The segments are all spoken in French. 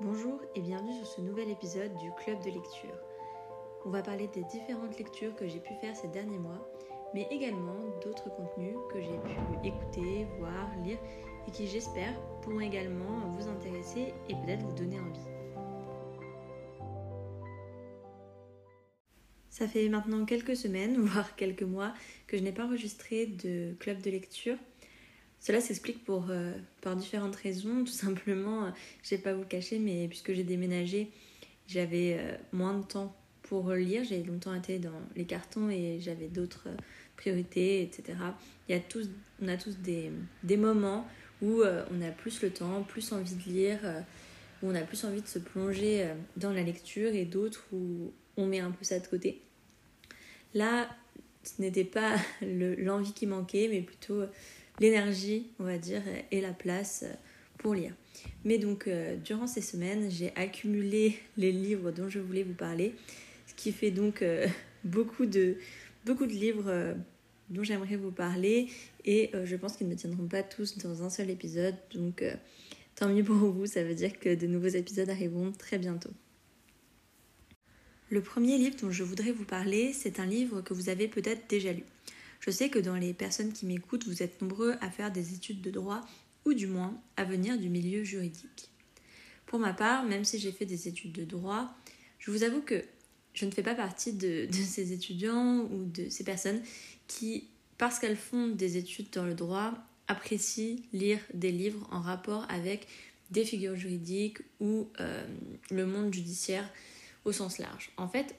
Bonjour et bienvenue sur ce nouvel épisode du Club de lecture. On va parler des différentes lectures que j'ai pu faire ces derniers mois, mais également d'autres contenus que j'ai pu écouter, voir, lire et qui j'espère pourront également vous intéresser et peut-être vous donner envie. Ça fait maintenant quelques semaines, voire quelques mois, que je n'ai pas enregistré de club de lecture. Cela s'explique pour euh, par différentes raisons. Tout simplement, euh, je ne vais pas vous le cacher, mais puisque j'ai déménagé, j'avais euh, moins de temps pour lire. J'ai longtemps été dans les cartons et j'avais d'autres priorités, etc. Il y a tous, on a tous des, des moments où on a plus le temps, plus envie de lire, où on a plus envie de se plonger dans la lecture et d'autres où on met un peu ça de côté. Là, ce n'était pas l'envie qui manquait, mais plutôt l'énergie, on va dire, et la place pour lire. Mais donc, euh, durant ces semaines, j'ai accumulé les livres dont je voulais vous parler, ce qui fait donc euh, beaucoup, de, beaucoup de livres euh, dont j'aimerais vous parler, et je pense qu'ils ne tiendront pas tous dans un seul épisode, donc tant mieux pour vous, ça veut dire que de nouveaux épisodes arriveront très bientôt. Le premier livre dont je voudrais vous parler, c'est un livre que vous avez peut-être déjà lu. Je sais que dans les personnes qui m'écoutent, vous êtes nombreux à faire des études de droit ou du moins à venir du milieu juridique. Pour ma part, même si j'ai fait des études de droit, je vous avoue que je ne fais pas partie de, ces étudiants ou de ces personnes qui, parce qu'elles font des études dans le droit, apprécient lire des livres en rapport avec des figures juridiques ou euh, le monde judiciaire au sens large. En fait,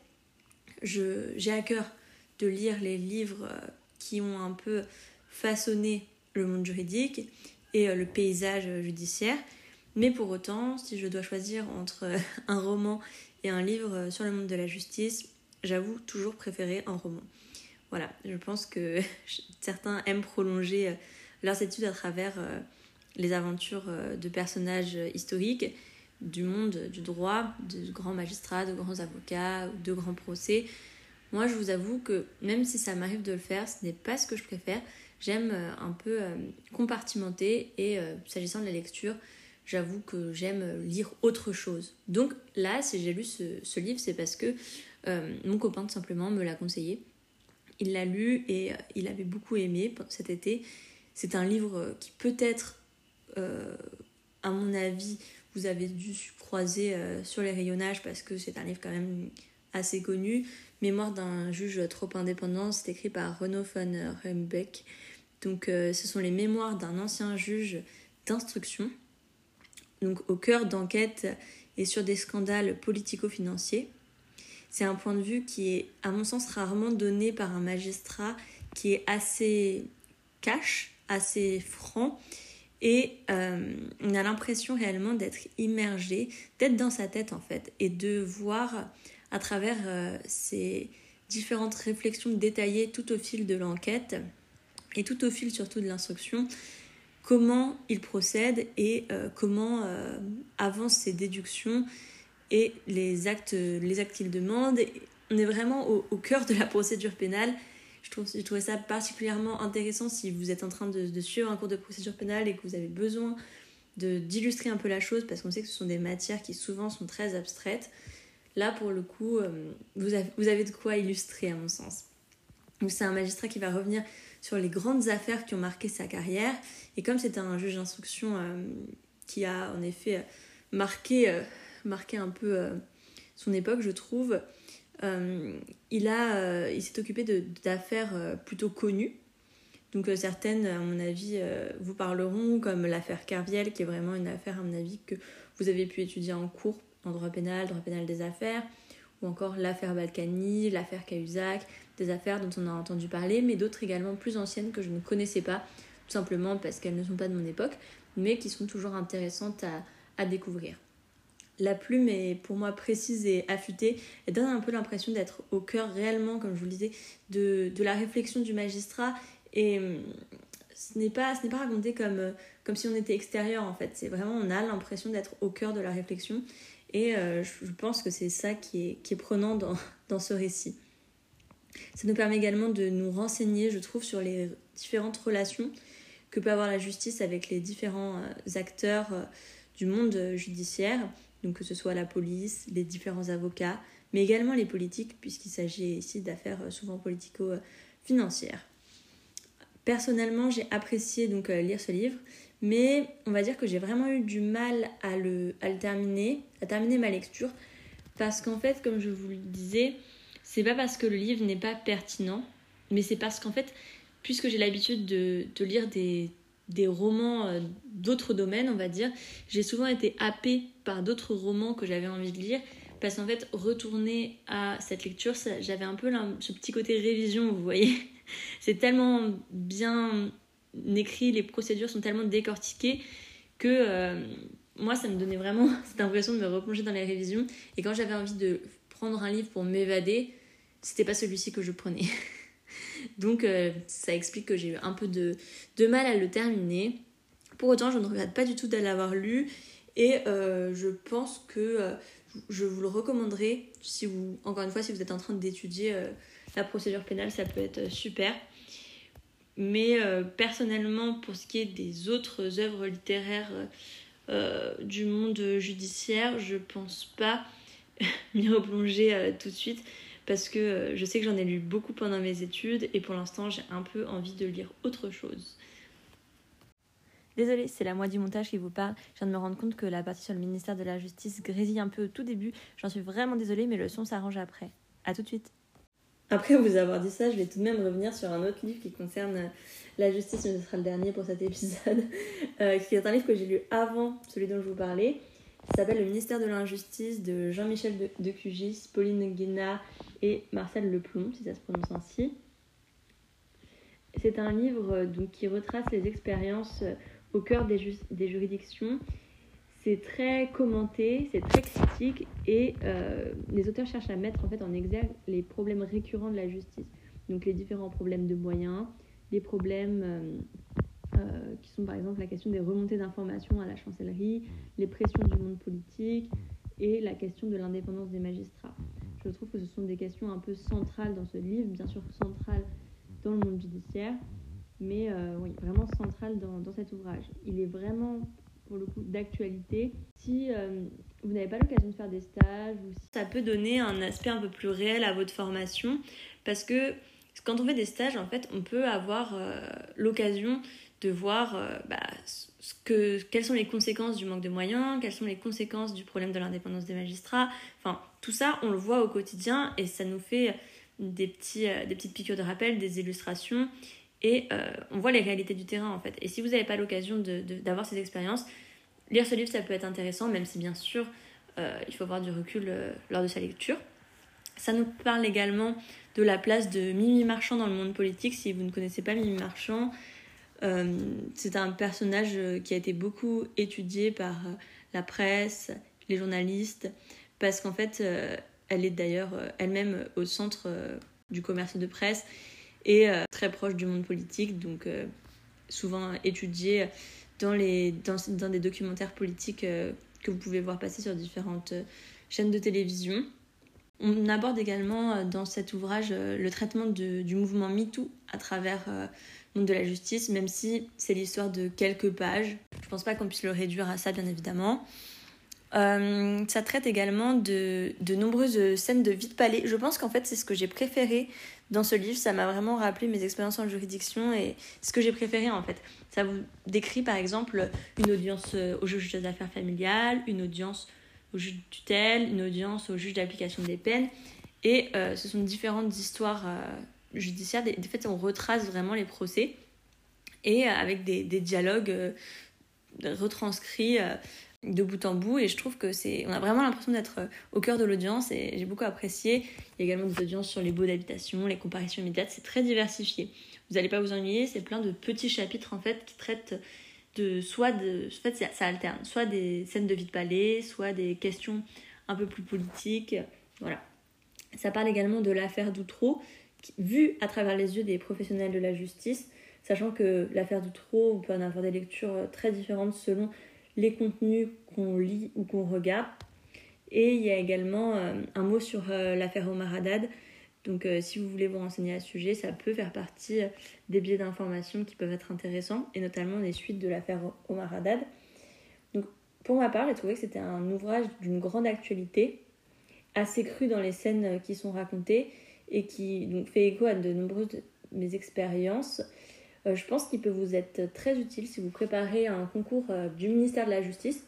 j'ai à cœur de lire les livres euh, qui ont un peu façonné le monde juridique et euh, le paysage judiciaire. Mais pour autant, si je dois choisir entre euh, un roman et un livre sur le monde de la justice, j'avoue toujours préférer un roman. Voilà, je pense que certains aiment prolonger leurs études à travers les aventures de personnages historiques du monde du droit, de grands magistrats, de grands avocats, de grands procès. Moi, je vous avoue que même si ça m'arrive de le faire, ce n'est pas ce que je préfère. J'aime euh, un peu euh, compartimenter et euh, s'agissant de la lecture, j'avoue que j'aime lire autre chose. Donc là, si j'ai lu ce, livre, c'est parce que mon copain tout simplement me l'a conseillé. Il l'a lu et il avait beaucoup aimé cet été. C'est un livre qui peut-être, à mon avis, vous avez dû croiser sur les rayonnages parce que c'est un livre quand même assez connu. Mémoire d'un juge trop indépendant, c'est écrit par Renaud von Rembeck. Donc euh, ce sont les mémoires d'un ancien juge d'instruction, donc au cœur d'enquêtes et sur des scandales politico-financiers. C'est un point de vue qui est, à mon sens, rarement donné par un magistrat qui est assez cash, assez franc et euh, on a l'impression réellement d'être immergé, d'être dans sa tête en fait, et de voir à travers euh, ces différentes réflexions détaillées tout au fil de l'enquête, et tout au fil surtout de l'instruction, comment il procède et euh, comment avancent ses déductions et les actes, les actes qu'il demande. On est vraiment au, cœur de la procédure pénale je, trouve, trouvais ça particulièrement intéressant si vous êtes en train de, suivre un cours de procédure pénale et que vous avez besoin d'illustrer un peu la chose parce qu'on sait que ce sont des matières qui souvent sont très abstraites. Là, pour le coup, euh, vous avez, de quoi illustrer à mon sens. C'est un magistrat qui va revenir sur les grandes affaires qui ont marqué sa carrière. Et comme c'est un juge d'instruction euh, qui a en effet marqué, euh, un peu son époque, je trouve, il, s'est occupé d'affaires plutôt connues. Donc certaines, à mon avis, vous parleront, comme l'affaire Carviel, qui est vraiment une affaire, à mon avis, que vous avez pu étudier en cours en droit pénal, droit pénal des affaires, ou encore l'affaire Balkany, l'affaire Cahuzac, des affaires dont on a entendu parler, mais d'autres également plus anciennes que je ne connaissais pas, tout simplement parce qu'elles ne sont pas de mon époque, mais qui sont toujours intéressantes à, découvrir la plume est pour moi précise et affûtée et donne un peu l'impression d'être au cœur réellement, comme je vous le disais, de, la réflexion du magistrat. Et hum, ce n'est pas, raconté comme si on était extérieur en fait. C'est vraiment, on a l'impression d'être au cœur de la réflexion. Et euh, je pense que c'est ça qui est, prenant dans, dans ce récit. Ça nous permet également de nous renseigner, je trouve, sur les différentes relations que peut avoir la justice avec les différents euh, acteurs du monde judiciaire donc que ce soit la police, les différents avocats, mais également les politiques, puisqu'il s'agit ici d'affaires souvent politico-financières. Personnellement, j'ai apprécié donc lire ce livre, mais on va dire que j'ai vraiment eu du mal à le, terminer, à terminer ma lecture, parce qu'en fait, comme je vous le disais, c'est pas parce que le livre n'est pas pertinent, mais c'est parce qu'en fait, puisque j'ai l'habitude de, lire des, romans euh, d'autres domaines, on va dire, j'ai souvent été happée par d'autres romans que j'avais envie de lire. Parce qu'en fait, retourner à cette lecture, j'avais un peu ce petit côté révision, vous voyez. C'est tellement bien écrit, les procédures sont tellement décortiquées que euh, moi, ça me donnait vraiment cette impression de me replonger dans les révisions. Et quand j'avais envie de prendre un livre pour m'évader, c'était pas celui-ci que je prenais. Donc euh, ça explique que j'ai eu un peu de, de, mal à le terminer. Pour autant, je ne regrette pas du tout de l'avoir lu et euh, je pense que je vous le recommanderai si vous, encore une fois, si vous êtes en train d'étudier la procédure pénale, ça peut être super. Mais personnellement, pour ce qui est des autres œuvres littéraires du monde judiciaire, je pense pas m'y replonger tout de suite parce que euh, je sais que j'en ai lu beaucoup pendant mes études et pour l'instant j'ai un peu envie de lire autre chose. Désolée, c'est la moitié du montage qui vous parle. Je viens de me rendre compte que la partie sur le ministère de la Justice grésille un peu au tout début. J'en suis vraiment désolée, mais le son s'arrange après. A tout de suite. Après vous avoir dit ça, je vais tout de même revenir sur un autre livre qui concerne euh, la justice, mais ce sera le dernier pour cet épisode, euh, qui est un livre que j'ai lu avant celui dont je vous parlais. Ça s'appelle Le ministère de l'Injustice de Jean-Michel de, Cugis, Pauline Guénard et Marcel Leplomb, si ça se prononce ainsi. C'est un livre euh, donc, qui retrace les expériences euh, au cœur des juridictions. C'est très commenté, c'est très critique et euh, les auteurs cherchent à mettre en, fait, en exergue les problèmes récurrents de la justice. Donc les différents problèmes de moyens, les problèmes qui sont par exemple la question des remontées d'informations à la chancellerie, les pressions du monde politique et la question de l'indépendance des magistrats. Je trouve que ce sont des questions un peu centrales dans ce livre, bien sûr centrales dans le monde judiciaire, mais euh, vraiment centrales dans, dans, cet ouvrage. Il est vraiment, pour le coup, d'actualité. Si euh, vous n'avez pas l'occasion de faire des stages, ou si... ça peut donner un aspect un peu plus réel à votre formation, parce que quand on fait des stages, en fait, on peut avoir euh, l'occasion de voir bah, ce que, quelles sont les conséquences du manque de moyens, quelles sont les conséquences du problème de l'indépendance des magistrats. Enfin, tout ça, on le voit au quotidien et ça nous fait des, petits, euh, des petites piqûres de rappel, des illustrations et euh, on voit les réalités du terrain en fait. Et si vous n'avez pas l'occasion d'avoir ces expériences, lire ce livre ça peut être intéressant, même si bien sûr euh, il faut avoir du recul lors de sa lecture. Ça nous parle également de la place de Mimi Marchand dans le monde politique. Si vous ne connaissez pas Mimi Marchand, c'est un personnage qui a été beaucoup étudié par la presse, les journalistes, parce qu'en fait, euh, elle est d'ailleurs euh, elle-même au centre euh, du commerce de presse et très proche du monde politique, donc souvent étudiée dans, les, dans, des documentaires politiques que vous pouvez voir passer sur différentes chaînes de télévision. On aborde également dans cet ouvrage le traitement du mouvement MeToo à travers le monde de la justice, même si c'est l'histoire de quelques pages. Je pense pas qu'on puisse le réduire à ça, bien évidemment. Euh, ça traite également de, de, nombreuses scènes de vie de palais. Je pense qu'en fait, c'est ce que j'ai préféré dans ce livre. Ça m'a vraiment rappelé mes expériences en juridiction et ce que j'ai préféré en fait. Ça vous décrit par exemple une audience euh, au juge des affaires familiales, une audience au juge de tutelle, une audience au juge d'application des peines. Et euh, ce sont différentes histoires judiciaires. En fait, on retrace vraiment les procès et avec des, des dialogues retranscrits de bout en bout et je trouve que c'est on a vraiment l'impression d'être euh, au cœur de l'audience et j'ai beaucoup apprécié. Il y a également des audiences sur les baux d'habitation les comparaisons immédiates c'est très diversifié. Vous n'allez pas vous ennuyer c'est plein de petits chapitres en fait qui traitent de soit de en fait ça, alterne soit des scènes de vie de palais soit des questions un peu plus politiques voilà. Ça parle également de l'affaire d'Outreau vue à travers les yeux des professionnels de la justice sachant que l'affaire d'Outreau on peut en avoir des lectures euh, très différentes selon les contenus qu'on lit ou qu'on regarde. Et il y a également euh, un mot sur euh, l'affaire Omar Haddad. Donc euh, si vous voulez vous renseigner à ce sujet, ça peut faire partie des biais d'information qui peuvent être intéressants, et notamment les suites de l'affaire Omar Haddad. Donc pour ma part, j'ai trouvé que c'était un ouvrage d'une grande actualité, assez cru dans les scènes qui sont racontées et qui donc, fait écho à de nombreuses de mes expériences. Euh, je pense qu'il peut vous être très utile si vous préparez un concours euh, du ministère de la Justice,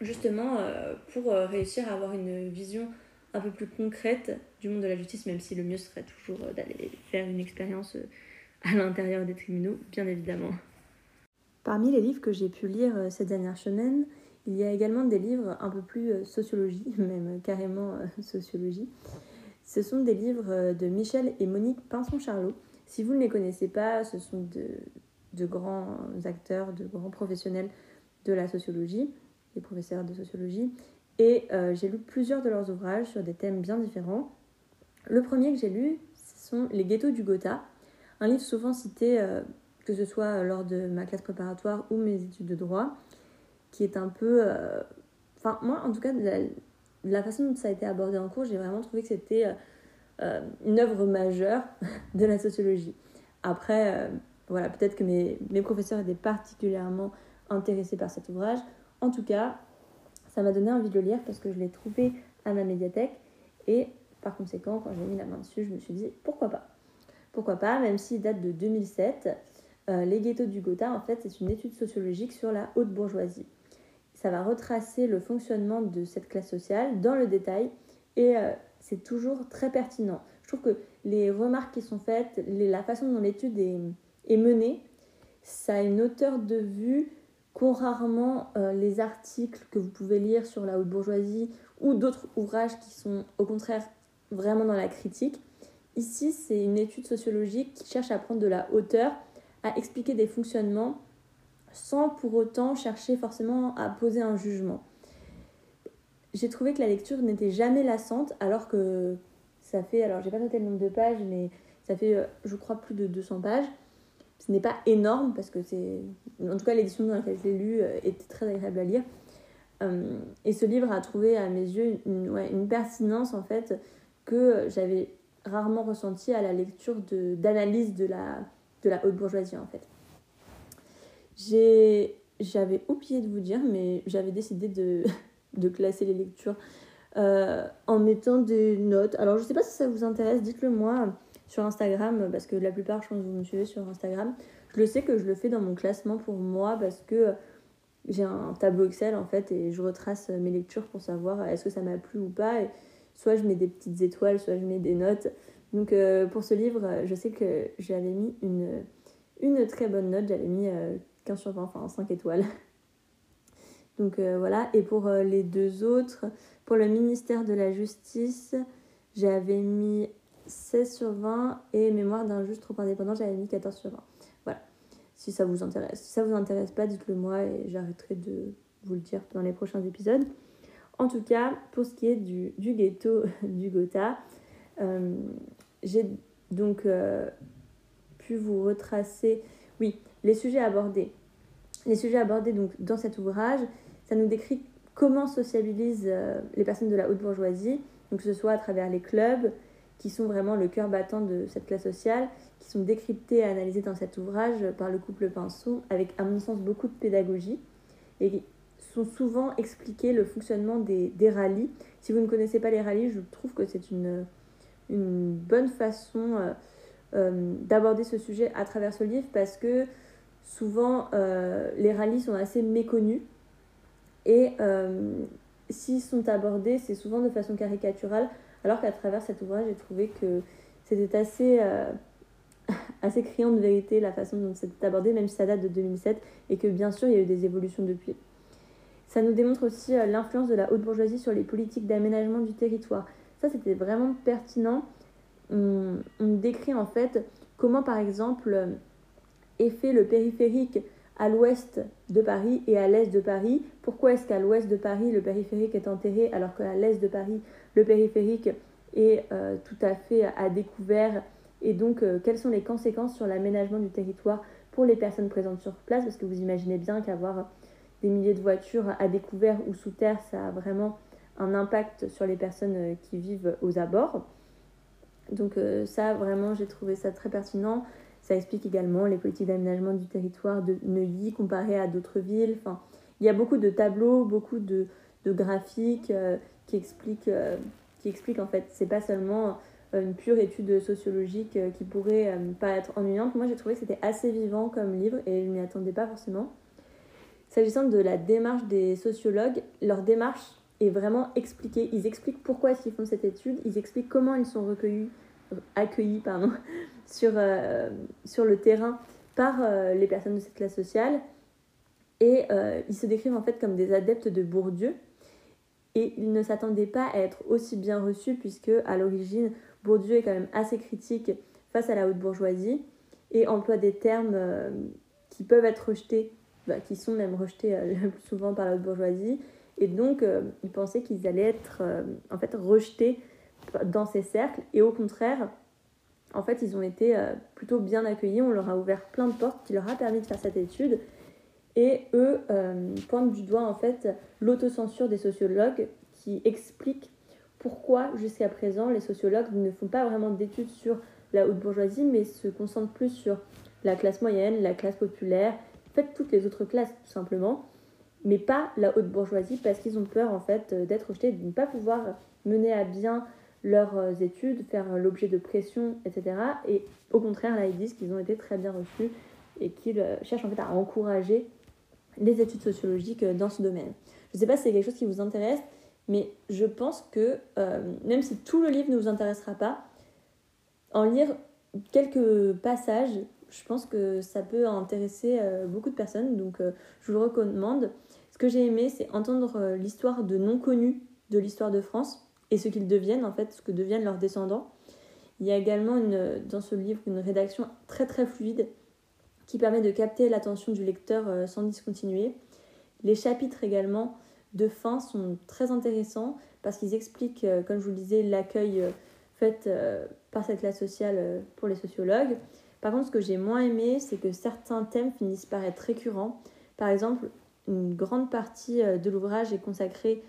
justement euh, pour réussir à avoir une vision un peu plus concrète du monde de la justice, même si le mieux serait toujours d'aller faire une expérience à l'intérieur des tribunaux, bien évidemment. Parmi les livres que j'ai pu lire ces dernières semaines, il y a également des livres un peu plus sociologie, même carrément sociologie. Ce sont des livres de Michel et Monique Pinson-Charlot, si vous ne les connaissez pas, ce sont de, grands acteurs, de grands professionnels de la sociologie, des professeurs de sociologie. Et euh, j'ai lu plusieurs de leurs ouvrages sur des thèmes bien différents. Le premier que j'ai lu, ce sont Les ghettos du Gotha, un livre souvent cité, euh, que ce soit lors de ma classe préparatoire ou mes études de droit, qui est un peu... Euh, enfin, moi, en tout cas, la, la, façon dont ça a été abordé en cours, j'ai vraiment trouvé que c'était euh, une œuvre majeure de la sociologie. Après, euh, voilà, peut-être que mes, mes professeurs étaient particulièrement intéressés par cet ouvrage. En tout cas, ça m'a donné envie de le lire parce que je l'ai trouvé à ma médiathèque et par conséquent, quand j'ai mis la main dessus, je me suis dit pourquoi pas? Pourquoi pas, même s'il date de 2007. Euh, les ghettos du Gotha, en fait, c'est une étude sociologique sur la haute bourgeoisie. Ça va retracer le fonctionnement de cette classe sociale dans le détail et c'est toujours très pertinent. Je trouve que les remarques qui sont faites, la façon dont l'étude est, menée, ça a une hauteur de vue qu'ont rarement euh, les articles que vous pouvez lire sur la haute bourgeoisie ou d'autres ouvrages qui sont au contraire vraiment dans la critique. Ici, c'est une étude sociologique qui cherche à prendre de la hauteur, à expliquer des fonctionnements sans pour autant chercher forcément à poser un jugement j'ai trouvé que la lecture n'était jamais lassante, alors que ça fait, alors j'ai pas noté le nombre de pages, mais ça fait, euh, je crois, plus de 200 pages. Ce n'est pas énorme, parce que c'est. En tout cas, l'édition dans laquelle je l'ai lu euh, était très agréable à lire. Euh, et ce livre a trouvé à mes yeux une, une pertinence, en fait, que j'avais rarement ressenti à la lecture d'analyse de, de, la, de la haute bourgeoisie, en fait. J'avais oublié de vous dire, mais j'avais décidé de de classer les lectures euh, en mettant des notes. Alors je sais pas si ça vous intéresse, dites-le moi sur Instagram, parce que la plupart, je pense que vous me suivez sur Instagram. Je le sais que je le fais dans mon classement pour moi parce que j'ai un tableau Excel en fait et je retrace mes lectures pour savoir est-ce que ça m'a plu ou pas. Soit je mets des petites étoiles, soit je mets des notes. Donc euh, pour ce livre, je sais que j'avais mis une, très bonne note, j'avais mis 15 euh, sur 20, enfin 5 étoiles. Donc euh, voilà, et pour euh, les deux autres, pour le ministère de la Justice, j'avais mis 16 sur 20 et mémoire d'un juge trop indépendant, j'avais mis 14 sur 20. Voilà, si ça vous intéresse. Si ça vous intéresse pas, dites-le moi et j'arrêterai de vous le dire dans les prochains épisodes. En tout cas, pour ce qui est du, ghetto du Gotha, euh, j'ai donc pu vous retracer, oui, les sujets abordés. Les sujets abordés donc dans cet ouvrage, ça nous décrit comment sociabilisent euh, les personnes de la haute bourgeoisie, donc que ce soit à travers les clubs, qui sont vraiment le cœur battant de cette classe sociale, qui sont décryptés et analysés dans cet ouvrage par le couple Pinson, avec à mon sens beaucoup de pédagogie, et qui sont souvent expliqués le fonctionnement des, des rallyes. Si vous ne connaissez pas les rallyes, je trouve que c'est une, une bonne façon euh, euh, d'aborder ce sujet à travers ce livre, parce que souvent les rallyes sont assez méconnus et euh, s'ils sont abordés, c'est souvent de façon caricaturale, alors qu'à travers cet ouvrage, j'ai trouvé que c'était assez, euh, assez criant de vérité la façon dont c'était abordé, même si ça date de 2007, et que bien sûr, il y a eu des évolutions depuis. Ça nous démontre aussi euh, l'influence de la haute bourgeoisie sur les politiques d'aménagement du territoire. Ça, c'était vraiment pertinent. On, on, décrit en fait comment, par exemple, est fait le périphérique à l'ouest de Paris et à l'est de Paris. Pourquoi est-ce qu'à l'ouest de Paris, le périphérique est enterré alors qu'à l'est de Paris, le périphérique est euh, tout à fait à découvert? Et donc, euh, quelles sont les conséquences sur l'aménagement du territoire pour les personnes présentes sur place? Parce que vous imaginez bien qu'avoir des milliers de voitures à découvert ou sous terre, ça a vraiment un impact sur les personnes euh, qui vivent aux abords. Donc ça, vraiment, j'ai trouvé ça très pertinent. Explique également les politiques d'aménagement du territoire de Neuilly comparées à d'autres villes. Il y a beaucoup de tableaux, beaucoup de, graphiques qui expliquent, qui expliquent en fait, c'est pas seulement une pure étude sociologique qui pourrait pas être ennuyante. Moi j'ai trouvé que c'était assez vivant comme livre et je m'y attendais pas forcément. S'agissant de la démarche des sociologues, leur démarche est vraiment expliquée. Ils expliquent pourquoi qu'ils font cette étude, ils expliquent comment ils sont recueillis, accueillis pardon, sur, euh, sur le terrain par euh, les personnes de cette classe sociale. Et euh, ils se décrivent en fait comme des adeptes de Bourdieu. Et ils ne s'attendaient pas à être aussi bien reçus puisque à l'origine, Bourdieu est quand même assez critique face à la haute bourgeoisie et emploie des termes qui peuvent être rejetés bah, qui sont même rejetés le plus souvent par la haute bourgeoisie. Et donc, ils pensaient qu'ils allaient être en fait rejetés dans ces cercles. Et au contraire, en fait, ils ont été plutôt bien accueillis. On leur a ouvert plein de portes qui leur a permis de faire cette étude. Et eux pointent du doigt en fait l'autocensure des sociologues qui explique pourquoi jusqu'à présent les sociologues ne font pas vraiment d'études sur la haute bourgeoisie mais se concentrent plus sur la classe moyenne, la classe populaire fait toutes les autres classes tout simplement, mais pas la haute bourgeoisie parce qu'ils ont peur en fait euh, d'être rejetés, de ne pas pouvoir mener à bien leurs euh, études, faire l'objet de pression, etc. Et au contraire, là, ils disent qu'ils ont été très bien reçus et qu'ils euh, cherchent en fait à encourager les études sociologiques dans ce domaine. Je ne sais pas si c'est quelque chose qui vous intéresse, mais je pense que même si tout le livre ne vous intéressera pas, en lire quelques passages je pense que ça peut intéresser euh, beaucoup de personnes, donc euh, je vous le recommande. Ce que j'ai aimé, c'est entendre euh, l'histoire de non connus de l'histoire de France et ce qu'ils deviennent, en fait, ce que deviennent leurs descendants. Il y a également une, dans ce livre une rédaction très très fluide qui permet de capter l'attention du lecteur sans discontinuer. Les chapitres également de fin sont très intéressants parce qu'ils expliquent, comme je vous le disais, l'accueil fait par cette classe sociale pour les sociologues. Par contre, ce que j'ai moins aimé, c'est que certains thèmes finissent par être récurrents. Par exemple, une grande partie euh, de l'ouvrage est consacrée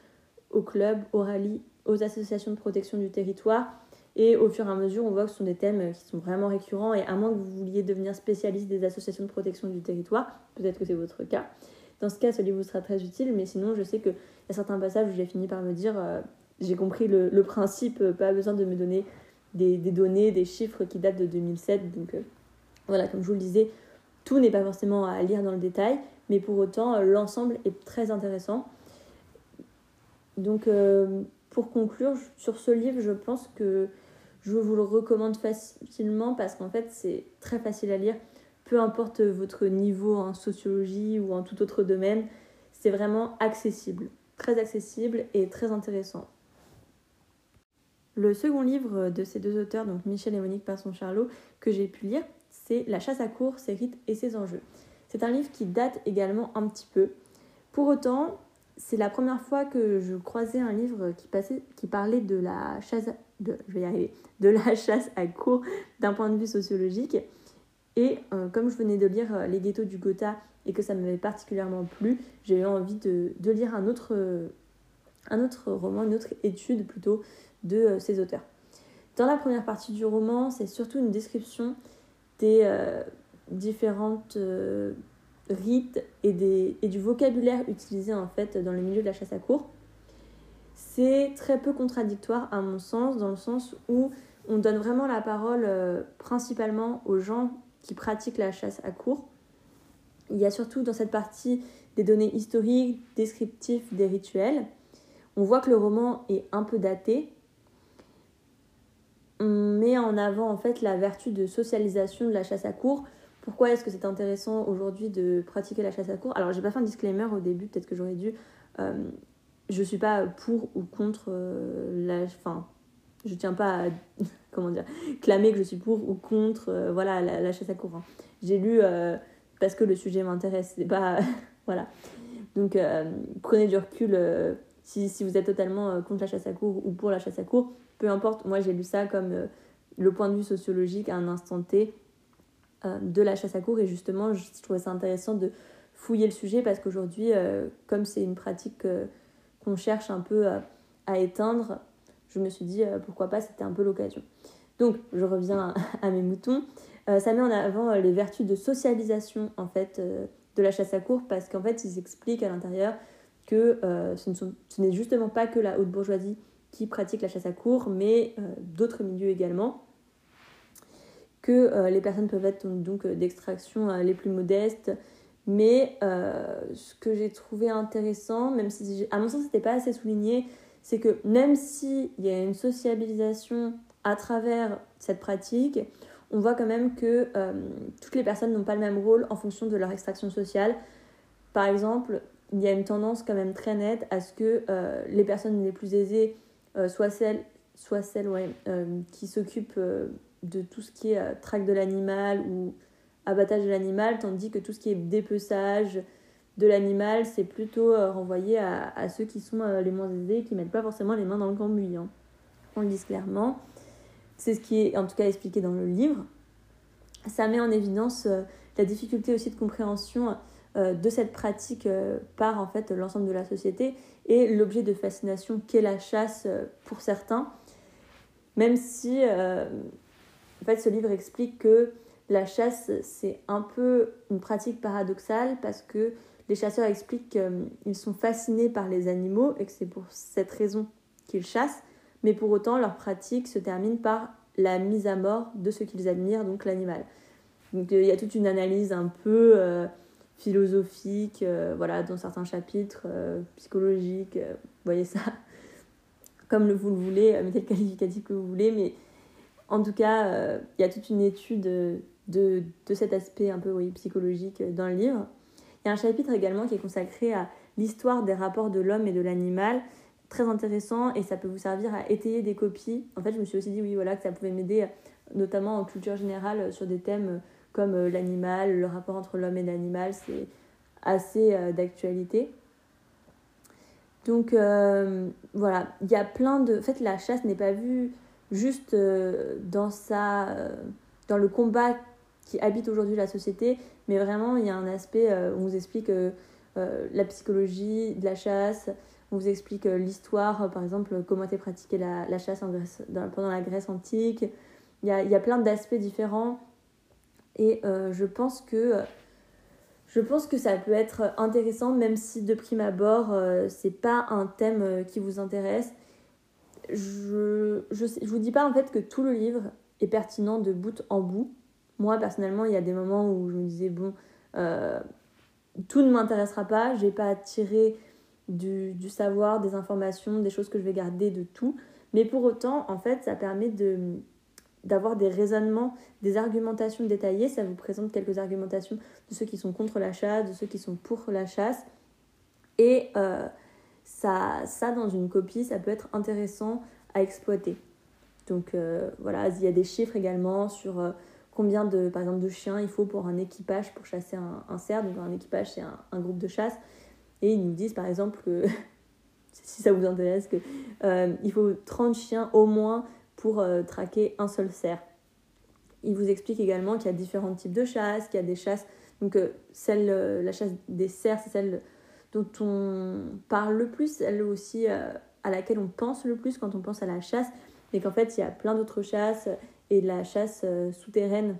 aux clubs, aux rallyes, aux associations de protection du territoire. Et au fur et à mesure, on voit que ce sont des thèmes qui sont vraiment récurrents. Et à moins que vous vouliez devenir spécialiste des associations de protection du territoire, peut-être que c'est votre cas. Dans ce cas, ce livre vous sera très utile. Mais sinon, je sais qu'il y a certains passages où j'ai fini par me dire euh, j'ai compris le, principe, euh, pas besoin de me donner des, données, des chiffres qui datent de 2007. Donc. Voilà, comme je vous le disais, tout n'est pas forcément à lire dans le détail, mais pour autant, euh, l'ensemble est très intéressant. Donc, euh, pour conclure sur ce livre, je pense que je vous le recommande facilement parce qu'en fait, c'est très facile à lire. Peu importe votre niveau en sociologie ou en tout autre domaine, c'est vraiment accessible, très accessible et très intéressant. Le second livre de ces deux auteurs, donc Michel et Monique Passon-Charlot, que j'ai pu lire, c'est La chasse à cour, ses rites et ses enjeux. C'est un livre qui date également un petit peu. Pour autant, c'est la première fois que je croisais un livre qui, passait, parlait de la chasse, arriver, de la chasse à cour d'un point de vue sociologique. Et euh, comme je venais de lire euh, Les ghettos du Gotha et que ça m'avait particulièrement plu, j'ai eu envie de, lire un autre, un autre roman, une autre étude plutôt de euh, ces auteurs. Dans la première partie du roman, c'est surtout une description des euh, différentes euh, rites et, des, et du vocabulaire utilisé en fait dans le milieu de la chasse à cour. C'est très peu contradictoire à mon sens, dans le sens où on donne vraiment la parole euh, principalement aux gens qui pratiquent la chasse à cour. Il y a surtout dans cette partie des données historiques, descriptives des rituels. On voit que le roman est un peu daté, on met en avant en fait la vertu de socialisation de la chasse à cour. Pourquoi est-ce que c'est intéressant aujourd'hui de pratiquer la chasse à cour? Alors j'ai pas fait un disclaimer au début, peut-être que j'aurais dû. Euh, je suis pas pour ou contre euh, la. Enfin, je tiens pas à comment dire clamer que je suis pour ou contre euh, voilà la, chasse à cour. Hein. J'ai lu parce que le sujet m'intéresse. C'est pas voilà. Donc prenez du recul si, vous êtes totalement contre la chasse à cour ou pour la chasse à cour peu importe, moi j'ai lu ça comme euh, le point de vue sociologique à un instant T euh, de la chasse à cour et justement je, trouvais ça intéressant de fouiller le sujet parce qu'aujourd'hui, euh, comme c'est une pratique qu'on cherche un peu à, éteindre, je me suis dit pourquoi pas, c'était un peu l'occasion. Donc je reviens à, mes moutons. ça met en avant les vertus de socialisation en fait de la chasse à cour parce qu'en fait, ils expliquent à l'intérieur que ce, ce n'est justement pas que la haute bourgeoisie qui pratique la chasse à cour, mais d'autres milieux également que les personnes peuvent être donc d'extraction les plus modestes, mais euh, ce que j'ai trouvé intéressant, même si à mon sens c'était pas assez souligné, c'est que même s'il y a une sociabilisation à travers cette pratique, on voit quand même que euh, toutes les personnes n'ont pas le même rôle en fonction de leur extraction sociale. Par exemple, il y a une tendance quand même très nette à ce que euh, les personnes les plus aisées soient celles, soient celles ouais, qui s'occupent de tout ce qui est traque de l'animal ou abattage de l'animal, tandis que tout ce qui est dépeçage de l'animal, c'est plutôt euh, renvoyé à, ceux qui sont euh, les moins aisés, qui mettent pas forcément les mains dans le cambouis. Hein. On le dit clairement. C'est ce qui est en tout cas expliqué dans le livre. Ça met en évidence euh, la difficulté aussi de compréhension de cette pratique par en fait l'ensemble de la société et l'objet de fascination qu'est la chasse pour certains. Même si en fait ce livre explique que la chasse, c'est un peu une pratique paradoxale parce que les chasseurs expliquent qu'ils sont fascinés par les animaux et que c'est pour cette raison qu'ils chassent, mais pour autant leur pratique se termine par la mise à mort de ce qu'ils admirent, donc l'animal. Donc il y a toute une analyse un peu euh, philosophique, euh, voilà, dans certains chapitres, euh, psychologiques, vous voyez ça comme vous le voulez, mettez le qualificatif que vous voulez, mais en tout cas, il y a toute une étude de, de cet aspect un peu oui, psychologique dans le livre. Il y a un chapitre également qui est consacré à l'histoire des rapports de l'homme et de l'animal, très intéressant et ça peut vous servir à étayer des copies. En fait, je me suis aussi dit oui voilà que ça pouvait m'aider notamment en culture générale sur des thèmes comme euh, l'animal, le rapport entre l'homme et l'animal, c'est assez euh, d'actualité. Donc euh, voilà, il y a plein de... En fait, la chasse n'est pas vue juste dans, sa, dans le combat qui habitent aujourd'hui la société, mais vraiment il y a un aspect euh, on vous explique euh, euh, la psychologie de la chasse, on vous explique l'histoire, par exemple comment était pratiquée la, chasse en Grèce, pendant la Grèce antique. Il y a, il y a plein d'aspects différents et je pense que je pense que ça peut être intéressant, même si de prime abord, c'est pas un thème qui vous intéresse. Je, je, je vous dis pas en fait que tout le livre est pertinent de bout en bout. Moi, personnellement, il y a des moments où je me disais, bon, euh, tout ne m'intéressera pas, je n'ai pas à tirer du, du, savoir, des informations, des choses que je vais garder de tout. Mais pour autant, en fait, ça permet de d'avoir des raisonnements, des argumentations détaillées. Ça vous présente quelques argumentations de ceux qui sont contre la chasse, de ceux qui sont pour la chasse. Et euh, ça, ça, dans une copie, ça peut être intéressant à exploiter. Donc euh, voilà, il y a des chiffres également sur combien de, par exemple, de chiens il faut pour un équipage pour chasser un, cerf. Donc un équipage, c'est un, groupe de chasse. Et ils nous disent, par exemple, que, si ça vous intéresse, qu'il euh, faut 30 chiens au moins pour euh, traquer un seul cerf. Ils vous expliquent également qu'il y a différents types de chasses, qu'il y a des chasses... Donc euh, celle, la chasse des cerfs, c'est celle dont on parle le plus, celle aussi à laquelle on pense le plus quand on pense à la chasse, mais qu'en fait il y a plein d'autres chasses, et la chasse euh, souterraine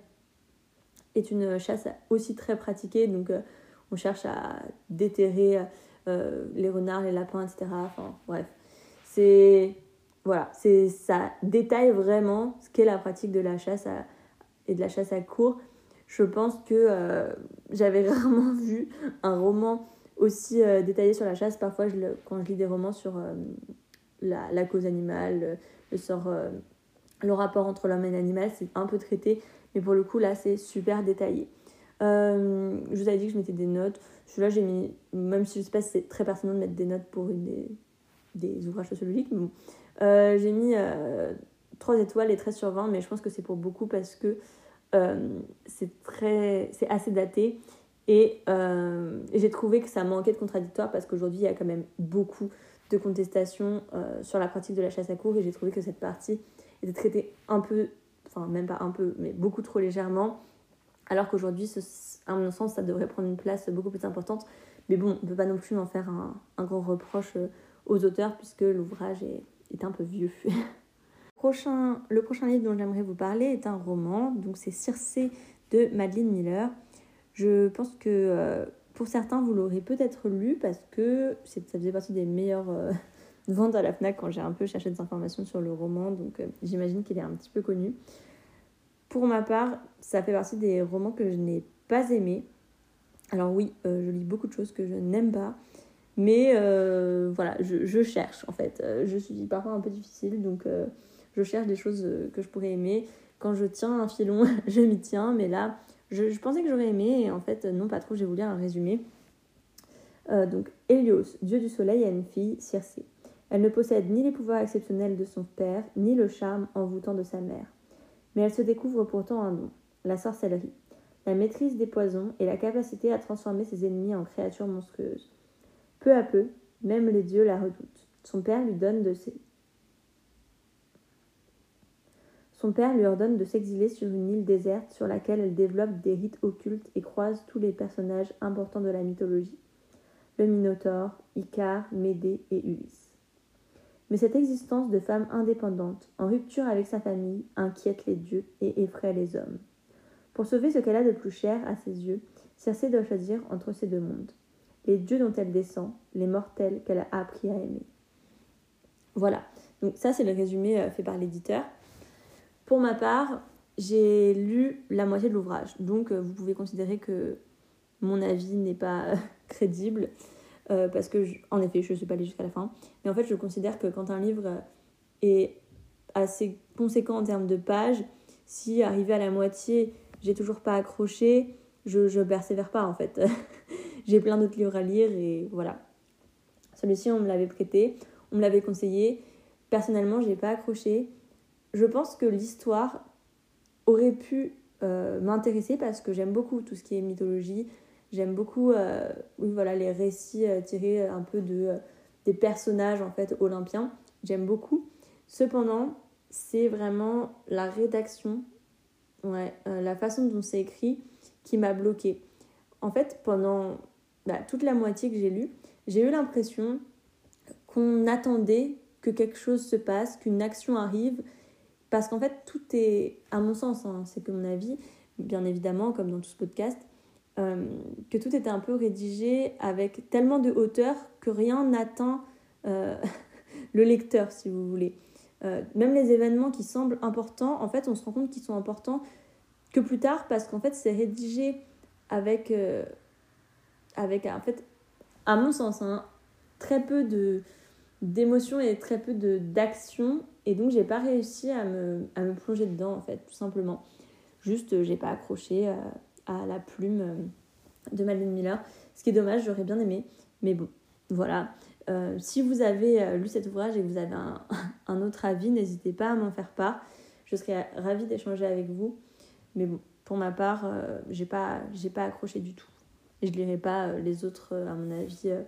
est une chasse aussi très pratiquée. Donc, euh, on cherche à déterrer euh, les renards, les lapins, etc. Enfin, bref. C'est. Voilà, ça détaille vraiment ce qu'est la pratique de la chasse et de la chasse à court. Je pense que j'avais rarement vu un roman aussi détaillé sur la chasse. Parfois, quand je lis des romans sur la, la, cause animale, le sort le rapport entre l'homme et l'animal, c'est un peu traité, mais pour le coup, là, c'est super détaillé. Euh, je vous avais dit que je mettais des notes. Celui-là, j'ai mis, même si je sais pas si c'est très pertinent de mettre des notes pour des, ouvrages sociologiques, mais bon. Euh, j'ai mis euh, 3 étoiles et 13 sur 20, mais je pense que c'est pour beaucoup parce que euh, c'est très c'est assez daté. Et, et j'ai trouvé que ça manquait de contradictoire parce qu'aujourd'hui, il y a quand même beaucoup de contestations sur la pratique de la chasse à cour et j'ai trouvé que cette partie était traité un peu, enfin même pas un peu, mais beaucoup trop légèrement, alors qu'aujourd'hui, à mon sens, ça devrait prendre une place beaucoup plus importante. Mais bon, on ne peut pas non plus en faire un, grand reproche euh, aux auteurs puisque l'ouvrage est, est, un peu vieux. prochain, le prochain livre dont j'aimerais vous parler est un roman, donc c'est Circé de Madeleine Miller. Je pense que euh, pour certains, vous l'aurez peut-être lu parce que ça faisait partie des meilleures ventes à la FNAC quand j'ai un peu cherché des informations sur le roman, donc j'imagine qu'il est un petit peu connu. Pour ma part, ça fait partie des romans que je n'ai pas aimés. Alors oui, je lis beaucoup de choses que je n'aime pas, mais euh, voilà, je, cherche en fait. Euh, je suis parfois un peu difficile, donc euh, je cherche des choses que je pourrais aimer. Quand je tiens un filon, je m'y tiens, mais là, je, pensais que j'aurais aimé, et en fait, non, pas trop, j'ai voulu un résumé. donc, Hélios, dieu du soleil, a une fille, Circé. Elle ne possède ni les pouvoirs exceptionnels de son père, ni le charme envoûtant de sa mère. Mais elle se découvre pourtant un don, la sorcellerie, la maîtrise des poisons et la capacité à transformer ses ennemis en créatures monstrueuses. Peu à peu, même les dieux la redoutent. Son père lui donne de Son père lui ordonne de s'exiler sur une île déserte sur laquelle elle développe des rites occultes et croise tous les personnages importants de la mythologie. Le Minotaure, Icare, Médée et Ulysse. Mais cette existence de femme indépendante, en rupture avec sa famille, inquiète les dieux et effraie les hommes. Pour sauver ce qu'elle a de plus cher à ses yeux, Circé doit choisir entre ces deux mondes les dieux dont elle descend, les mortels qu'elle a appris à aimer. Voilà, donc ça c'est le résumé euh, fait par l'éditeur. Pour ma part, j'ai lu la moitié de l'ouvrage, donc euh, vous pouvez considérer que mon avis n'est pas euh, crédible, parce que, en effet, je ne suis pas allée jusqu'à la fin, mais en fait, je considère que quand un livre est assez conséquent en termes de pages, si arrivé à la moitié, j'ai toujours pas accroché, je, persévère pas en fait. j'ai plein d'autres livres à lire et voilà. Celui-ci, on me l'avait prêté, on me l'avait conseillé. Personnellement, je n'ai pas accroché. Je pense que l'histoire aurait pu euh, m'intéresser parce que j'aime beaucoup tout ce qui est mythologie. J'aime beaucoup euh, oui, voilà, les récits euh, tirés un peu de, des personnages en fait olympiens. J'aime beaucoup. Cependant, c'est vraiment la rédaction, ouais, la façon dont c'est écrit qui m'a bloqué. En fait, pendant bah, toute la moitié que j'ai lu, j'ai eu l'impression qu'on attendait que quelque chose se passe, qu'une action arrive, parce qu'en fait, tout est, à mon sens, hein, c'est que mon avis, bien évidemment, comme dans tout ce podcast, euh, que tout était un peu rédigé avec tellement de hauteur que rien n'atteint euh, le lecteur, si vous voulez. Euh, même les événements qui semblent importants, en fait, on se rend compte qu'ils sont importants que plus tard, parce qu'en fait, c'est rédigé avec avec en à mon sens, hein, très peu de d'émotions et très peu d'action. Et donc j'ai pas réussi à me, à me plonger dedans en fait tout simplement. Juste j'ai pas accroché à, à, la plume euh, de Madeleine Miller. Ce qui est dommage j'aurais bien aimé. Mais bon voilà. Euh, si vous avez euh, lu cet ouvrage et que vous avez un, un autre avis n'hésitez pas à m'en faire part. Je serais ravie d'échanger avec vous. Mais bon pour ma part j'ai pas pas accroché du tout. Je ne lirai pas euh, les autres, euh, à mon avis, euh,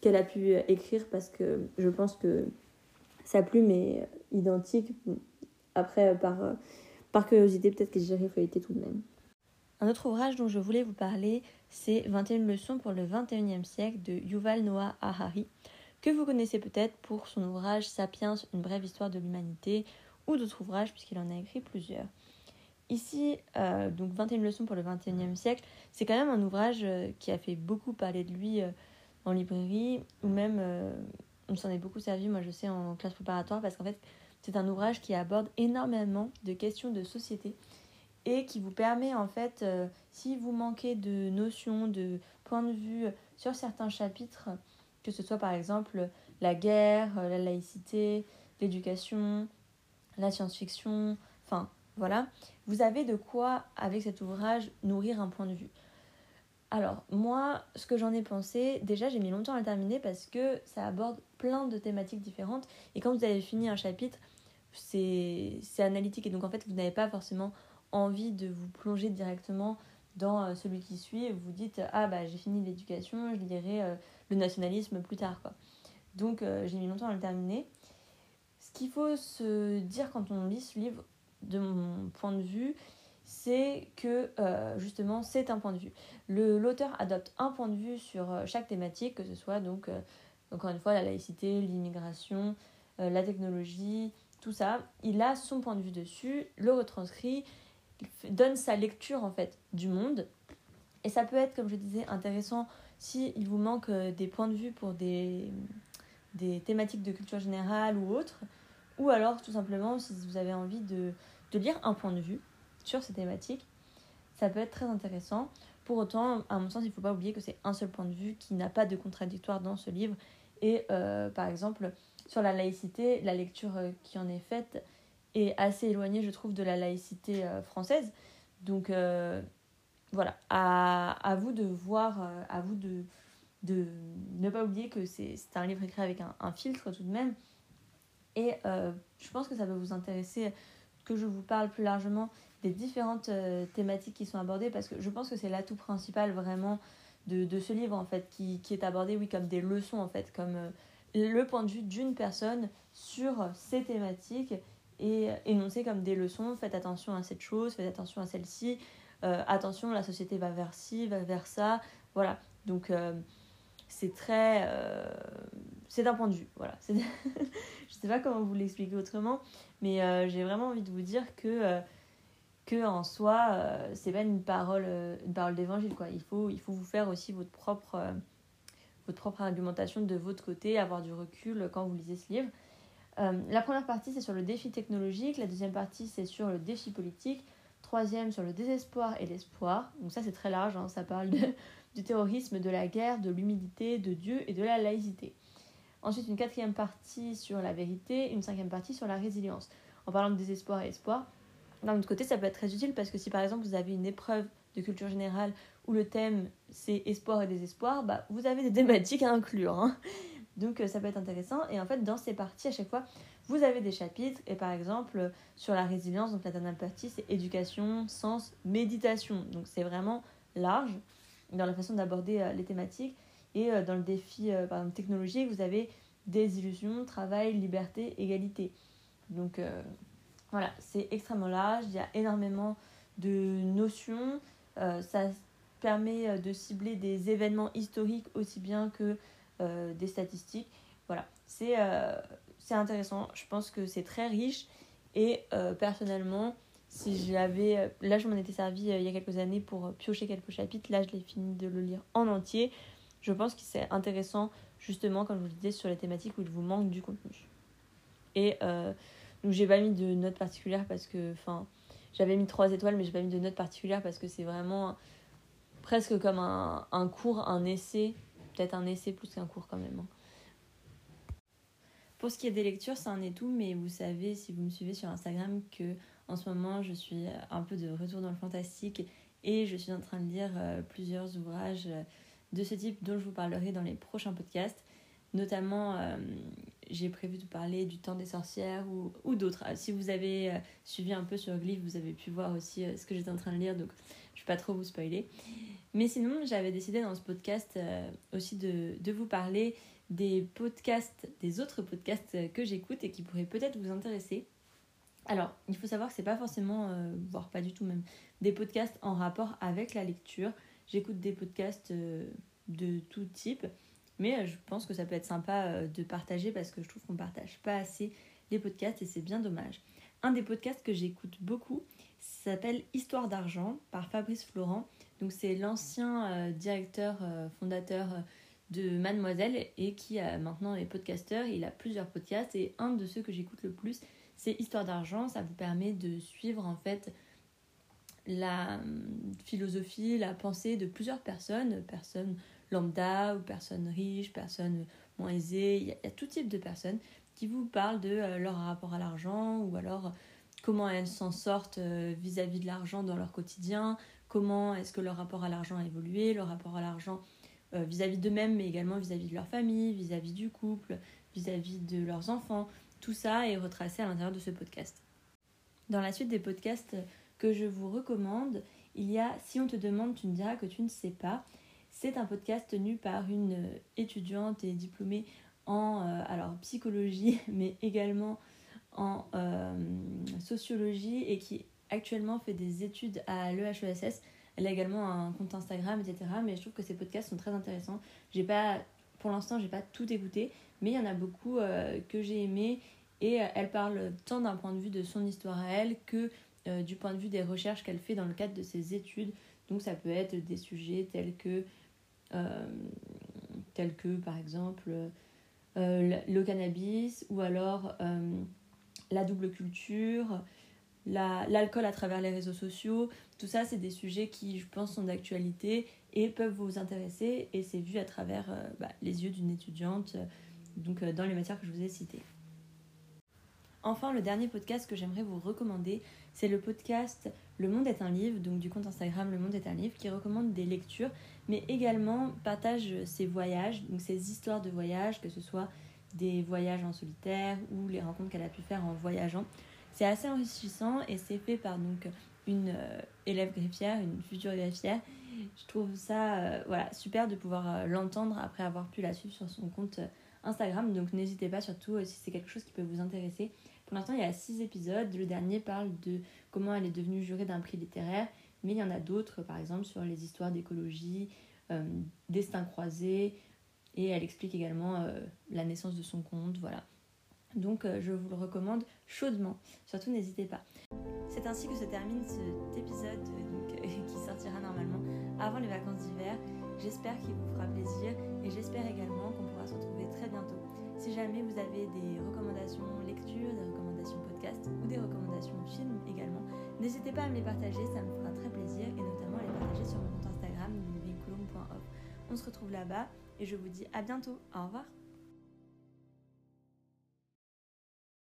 qu'elle a pu écrire parce que je pense que sa plume est identique. Après, par, par curiosité, peut-être que j'irai feuilleter tout de même. Un autre ouvrage dont je voulais vous parler, c'est 21 leçons pour le 21e siècle de Yuval Noah Harari, que vous connaissez peut-être pour son ouvrage Sapiens, une brève histoire de l'humanité, ou d'autres ouvrages puisqu'il en a écrit plusieurs. Ici, euh, donc 21 leçons pour le 21e siècle, c'est quand même un ouvrage euh, qui a fait beaucoup parler de lui euh, en librairie, ou même on s'en est beaucoup servi, moi je sais, en classe préparatoire, parce qu'en fait, c'est un ouvrage qui aborde énormément de questions de société et qui vous permet, en fait, si vous manquez de notions, de points de vue sur certains chapitres, que ce soit par exemple la guerre, la laïcité, l'éducation, la science-fiction, enfin voilà, vous avez de quoi, avec cet ouvrage, nourrir un point de vue. Alors, moi, ce que j'en ai pensé, déjà, j'ai mis longtemps à le terminer parce que ça aborde plein de thématiques différentes. Et quand vous avez fini un chapitre, c'est analytique. Et donc, en fait, vous n'avez pas forcément envie de vous plonger directement dans euh, celui qui suit. Et vous vous dites, ah, bah, j'ai fini l'éducation, je lirai euh, le nationalisme plus tard, quoi. Donc, euh, j'ai mis longtemps à le terminer. Ce qu'il faut se dire quand on lit ce livre, de mon point de vue, c'est que euh, justement c'est un point de vue. L'auteur adopte un point de vue sur euh, chaque thématique, que ce soit donc euh, encore une fois la laïcité, l'immigration, la technologie, tout ça. Il a son point de vue dessus, le retranscrit, donne sa lecture en fait du monde Et ça peut être, comme je disais, intéressant si il vous manque des points de vue pour des, des thématiques de culture générale ou autres, ou alors tout simplement si vous avez envie de, de lire un point de vue sur ces thématiques, ça peut être très intéressant. Pour autant, à mon sens, il ne faut pas oublier que c'est un seul point de vue qui n'a pas de contradictoire dans ce livre. Et euh, par exemple, sur la laïcité, la lecture euh, qui en est faite est assez éloignée, je trouve, de la laïcité euh, française. Donc voilà, à, à, vous de voir, à vous de, de ne pas oublier que c'est un livre écrit avec un, un, filtre tout de même. Et je pense que ça peut vous intéresser que je vous parle plus largement des différentes euh, thématiques qui sont abordées parce que je pense que c'est l'atout principal vraiment de, de, ce livre en fait qui, qui, est abordé oui comme des leçons en fait comme euh, le point de vue d'une personne sur ces thématiques et énoncé comme des leçons. Faites attention à cette chose faites attention à celle-ci euh, attention la société va vers ci va vers ça. Voilà. Donc c'est très c'est d'un point de vue voilà. Je sais pas comment vous l'expliquer autrement mais j'ai vraiment envie de vous dire que que en soi euh, c'est pas une parole euh, une parole d'évangile quoi. Il faut il faut vous faire aussi votre propre euh, votre propre argumentation de votre côté avoir du recul quand vous lisez ce livre. La première partie c'est sur le défi technologique. La deuxième partie c'est sur le défi politique. Troisième sur le désespoir et l'espoir. Donc ça c'est très large hein. ça parle de, du terrorisme de la guerre de l'humilité de Dieu et de la laïcité. Ensuite une quatrième partie sur la vérité une cinquième partie sur la résilience. En parlant de désespoir et espoir d'un autre côté, ça peut être très utile parce que si par exemple vous avez une épreuve de culture générale où le thème c'est espoir et désespoir, bah, vous avez des thématiques à inclure. Hein. Donc euh, ça peut être intéressant. Et en fait, dans ces parties, à chaque fois, vous avez des chapitres. Et par exemple, sur la résilience, donc la dernière partie, c'est éducation, sens, méditation. Donc c'est vraiment large dans la façon d'aborder euh, les thématiques. Et euh, dans le défi par exemple, technologique, vous avez désillusion, travail, liberté, égalité. Donc voilà, c'est extrêmement large, il y a énormément de notions. Euh, ça permet euh, de cibler des événements historiques aussi bien que euh, des statistiques. Voilà, c'est intéressant. Je pense que c'est très riche et personnellement, si j'avais. Là, je m'en étais servi il y a quelques années pour piocher quelques chapitres. Là, je l'ai fini de le lire en entier. Je pense que c'est intéressant, justement, comme je vous le disais, sur les thématiques où il vous manque du contenu. Et donc j'ai pas mis de notes particulières parce que, enfin, j'avais mis 3 étoiles, mais j'ai pas mis de notes particulières parce que c'est vraiment presque comme un, un cours, un essai, peut-être un essai plus qu'un cours quand même. Hein. Pour ce qui est des lectures, ça en est tout, mais vous savez, si vous me suivez sur Instagram, que en ce moment je suis un peu de retour dans le fantastique et je suis en train de lire euh, plusieurs ouvrages de ce type dont je vous parlerai dans les prochains podcasts. Notamment, euh, j'ai prévu de parler du temps des sorcières ou, ou d'autres. Euh, si vous avez euh, suivi un peu sur Glyph, vous avez pu voir aussi ce que j'étais en train de lire, donc je ne vais pas trop vous spoiler. Mais sinon, j'avais décidé dans ce podcast aussi de, de, vous parler des podcasts, des autres podcasts que j'écoute et qui pourraient peut-être vous intéresser. Alors, il faut savoir que c'est pas forcément, voire pas du tout même, des podcasts en rapport avec la lecture. J'écoute des podcasts de tout type. Mais euh, je pense que ça peut être sympa euh, de partager parce que je trouve qu'on partage pas assez les podcasts et c'est bien dommage. Un des podcasts que j'écoute beaucoup s'appelle Histoire d'argent par Fabrice Florent. Donc c'est l'ancien euh, directeur fondateur de Mademoiselle et qui maintenant est podcasteur. Il a plusieurs podcasts et un de ceux que j'écoute le plus, c'est Histoire d'argent. Ça vous permet de suivre en fait la hum, philosophie, la pensée de plusieurs personnes, personnes lambda ou personnes riches, personnes moins aisées. Il y, a, tout type de personnes qui vous parlent de euh, leur rapport à l'argent ou alors comment elles s'en sortent euh, vis-à-vis de l'argent dans leur quotidien, comment est-ce que leur rapport à l'argent a évolué, leur rapport à l'argent euh, vis-à-vis d'eux-mêmes, mais également vis-à-vis de leur famille, vis-à-vis du couple, vis-à-vis de leurs enfants. Tout ça est retracé à l'intérieur de ce podcast. Dans la suite des podcasts que je vous recommande, il y a Si on te demande, tu ne diras que tu ne sais pas. C'est un podcast tenu par une euh, étudiante et diplômée en euh, alors, psychologie, mais également en euh, sociologie et qui actuellement fait des études à l'EHESS. Elle a également un compte Instagram, etc. Mais je trouve que ces podcasts sont très intéressants. J'ai pas, pour l'instant, j'ai pas tout écouté, mais il y en a beaucoup que j'ai aimé et elle parle tant d'un point de vue de son histoire à elle que du point de vue des recherches qu'elle fait dans le cadre de ses études Donc ça peut être des sujets tels que, tels que par exemple le cannabis ou alors la double culture, l'alcool à travers les réseaux sociaux. Tout ça, c'est des sujets qui, je pense, sont d'actualité et peuvent vous intéresser. Et c'est vu à travers euh, bah, les yeux d'une étudiante, euh, donc euh, dans les matières que je vous ai citées. Enfin, le dernier podcast que j'aimerais vous recommander, c'est le podcast Le Monde est un livre, donc du compte Instagram Le Monde est un livre, qui recommande des lectures, mais également partage ses voyages, donc ses histoires de voyage, que ce soit des voyages en solitaire ou les rencontres qu'elle a pu faire en voyageant. C'est assez enrichissant et c'est fait par donc une euh, élève greffière, une future greffière. Je trouve ça euh, voilà, super de pouvoir euh, l'entendre après avoir pu la suivre sur son compte Instagram. Donc n'hésitez pas surtout si c'est quelque chose qui peut vous intéresser. Pour l'instant, il y a six épisodes. Le dernier parle de comment elle est devenue jurée d'un prix littéraire. Mais il y en a d'autres, par exemple, sur les histoires d'écologie, destin croisé. Et elle explique également la naissance de son compte. Voilà. Donc euh, je vous le recommande chaudement. Surtout n'hésitez pas. C'est ainsi que se termine cet épisode euh, qui sortira normalement avant les vacances d'hiver. J'espère qu'il vous fera plaisir et j'espère également qu'on pourra se retrouver très bientôt. Si jamais vous avez des recommandations lecture, des ou des recommandations films également, n'hésitez pas à me les partager, ça me fera très plaisir et notamment à les partager sur mon compte Instagram, vinculum.off. On se retrouve là-bas et je vous dis à bientôt. Au revoir